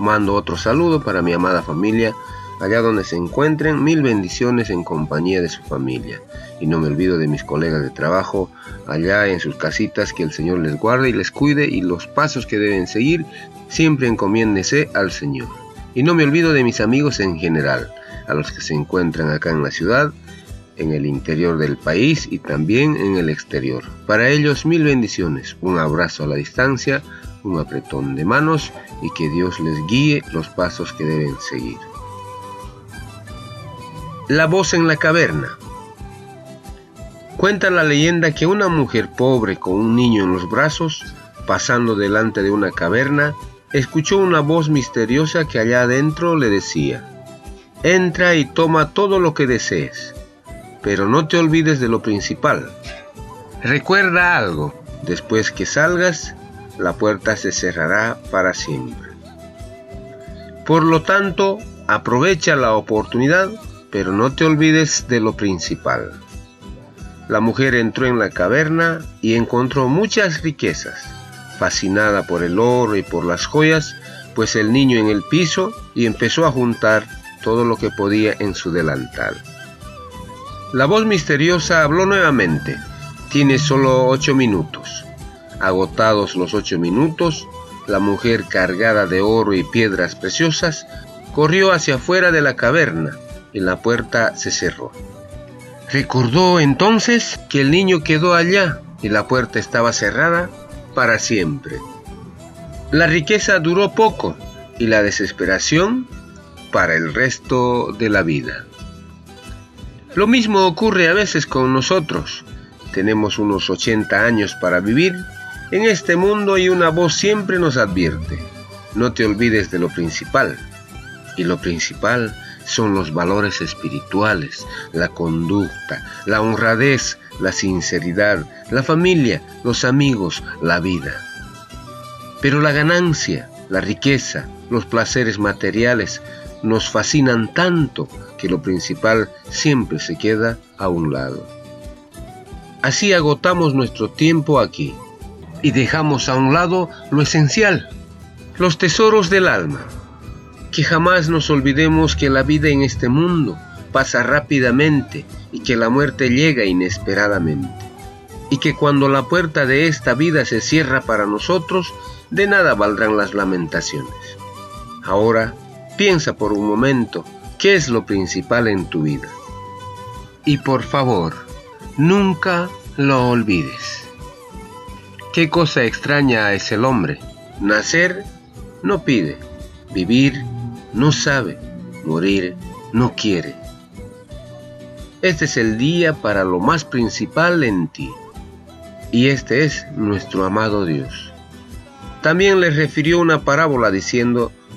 mando otro saludo para mi amada familia, allá donde se encuentren, mil bendiciones en compañía de su familia. Y no me olvido de mis colegas de trabajo, allá en sus casitas, que el Señor les guarde y les cuide y los pasos que deben seguir, siempre encomiéndese al Señor. Y no me olvido de mis amigos en general, a los que se encuentran acá en la ciudad, en el interior del país y también en el exterior. Para ellos mil bendiciones, un abrazo a la distancia, un apretón de manos y que Dios les guíe los pasos que deben seguir. La voz en la caverna. Cuenta la leyenda que una mujer pobre con un niño en los brazos, pasando delante de una caverna, escuchó una voz misteriosa que allá adentro le decía, Entra y toma todo lo que desees, pero no te olvides de lo principal. Recuerda algo, después que salgas, la puerta se cerrará para siempre. Por lo tanto, aprovecha la oportunidad, pero no te olvides de lo principal. La mujer entró en la caverna y encontró muchas riquezas, fascinada por el oro y por las joyas, pues el niño en el piso y empezó a juntar todo lo que podía en su delantal. La voz misteriosa habló nuevamente. Tiene solo ocho minutos. Agotados los ocho minutos, la mujer cargada de oro y piedras preciosas corrió hacia afuera de la caverna y la puerta se cerró. Recordó entonces que el niño quedó allá y la puerta estaba cerrada para siempre. La riqueza duró poco y la desesperación para el resto de la vida. Lo mismo ocurre a veces con nosotros. Tenemos unos 80 años para vivir en este mundo y una voz siempre nos advierte, no te olvides de lo principal. Y lo principal son los valores espirituales, la conducta, la honradez, la sinceridad, la familia, los amigos, la vida. Pero la ganancia, la riqueza, los placeres materiales nos fascinan tanto que lo principal siempre se queda a un lado. Así agotamos nuestro tiempo aquí y dejamos a un lado lo esencial, los tesoros del alma. Que jamás nos olvidemos que la vida en este mundo pasa rápidamente y que la muerte llega inesperadamente. Y que cuando la puerta de esta vida se cierra para nosotros, de nada valdrán las lamentaciones. Ahora, piensa por un momento qué es lo principal en tu vida. Y por favor, nunca lo olvides. Qué cosa extraña es el hombre. Nacer no pide, vivir no sabe, morir no quiere. Este es el día para lo más principal en ti. Y este es nuestro amado Dios. También le refirió una parábola diciendo,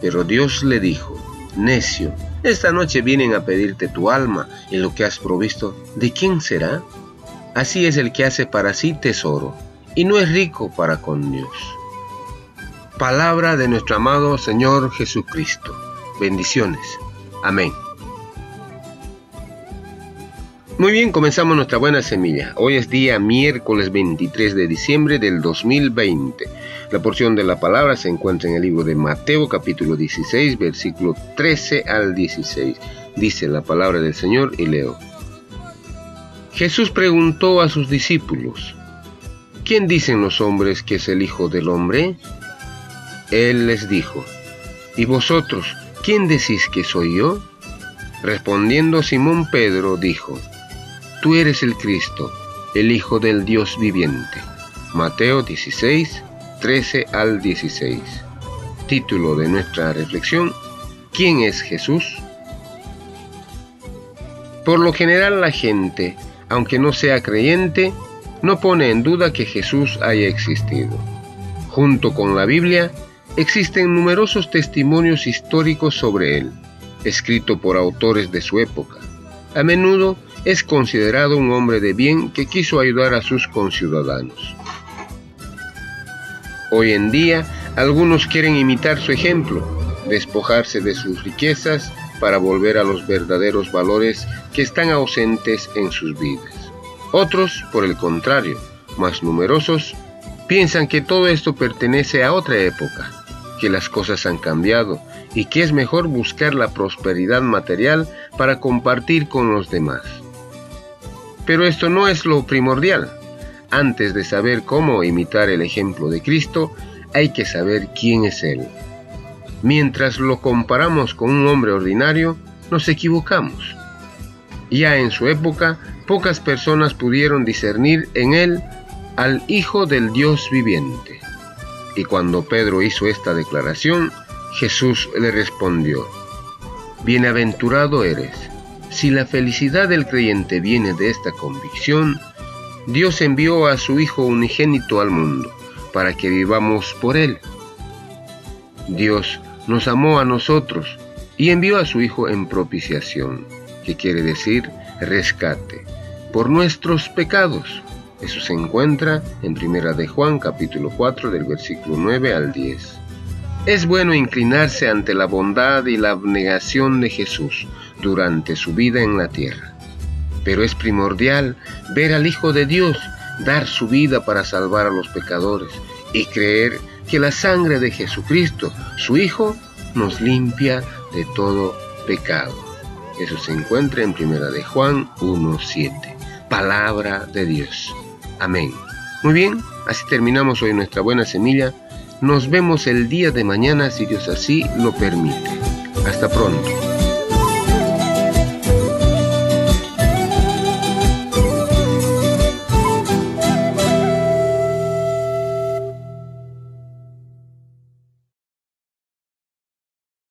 pero Dios le dijo, necio, esta noche vienen a pedirte tu alma y lo que has provisto, ¿de quién será? Así es el que hace para sí tesoro y no es rico para con Dios. Palabra de nuestro amado Señor Jesucristo. Bendiciones. Amén. Muy bien, comenzamos nuestra buena semilla. Hoy es día miércoles 23 de diciembre del 2020. La porción de la palabra se encuentra en el libro de Mateo capítulo 16, versículo 13 al 16. Dice la palabra del Señor y leo. Jesús preguntó a sus discípulos, ¿quién dicen los hombres que es el Hijo del Hombre? Él les dijo, ¿Y vosotros, quién decís que soy yo? Respondiendo Simón Pedro dijo, Tú eres el Cristo, el Hijo del Dios viviente. Mateo 16, 13 al 16. Título de nuestra reflexión, ¿quién es Jesús? Por lo general la gente, aunque no sea creyente, no pone en duda que Jesús haya existido. Junto con la Biblia, existen numerosos testimonios históricos sobre él, escrito por autores de su época. A menudo es considerado un hombre de bien que quiso ayudar a sus conciudadanos. Hoy en día, algunos quieren imitar su ejemplo, despojarse de sus riquezas para volver a los verdaderos valores que están ausentes en sus vidas. Otros, por el contrario, más numerosos, piensan que todo esto pertenece a otra época, que las cosas han cambiado y que es mejor buscar la prosperidad material para compartir con los demás. Pero esto no es lo primordial. Antes de saber cómo imitar el ejemplo de Cristo, hay que saber quién es Él. Mientras lo comparamos con un hombre ordinario, nos equivocamos. Ya en su época, pocas personas pudieron discernir en Él al Hijo del Dios viviente. Y cuando Pedro hizo esta declaración, Jesús le respondió, Bienaventurado eres. Si la felicidad del creyente viene de esta convicción, Dios envió a su Hijo unigénito al mundo para que vivamos por Él. Dios nos amó a nosotros y envió a su Hijo en propiciación, que quiere decir rescate, por nuestros pecados. Eso se encuentra en Primera de Juan capítulo 4 del versículo 9 al 10. Es bueno inclinarse ante la bondad y la abnegación de Jesús durante su vida en la tierra. Pero es primordial ver al Hijo de Dios dar su vida para salvar a los pecadores y creer que la sangre de Jesucristo, su Hijo, nos limpia de todo pecado. Eso se encuentra en Primera de Juan 1.7. Palabra de Dios. Amén. Muy bien, así terminamos hoy nuestra buena semilla nos vemos el día de mañana si Dios así lo permite. Hasta pronto.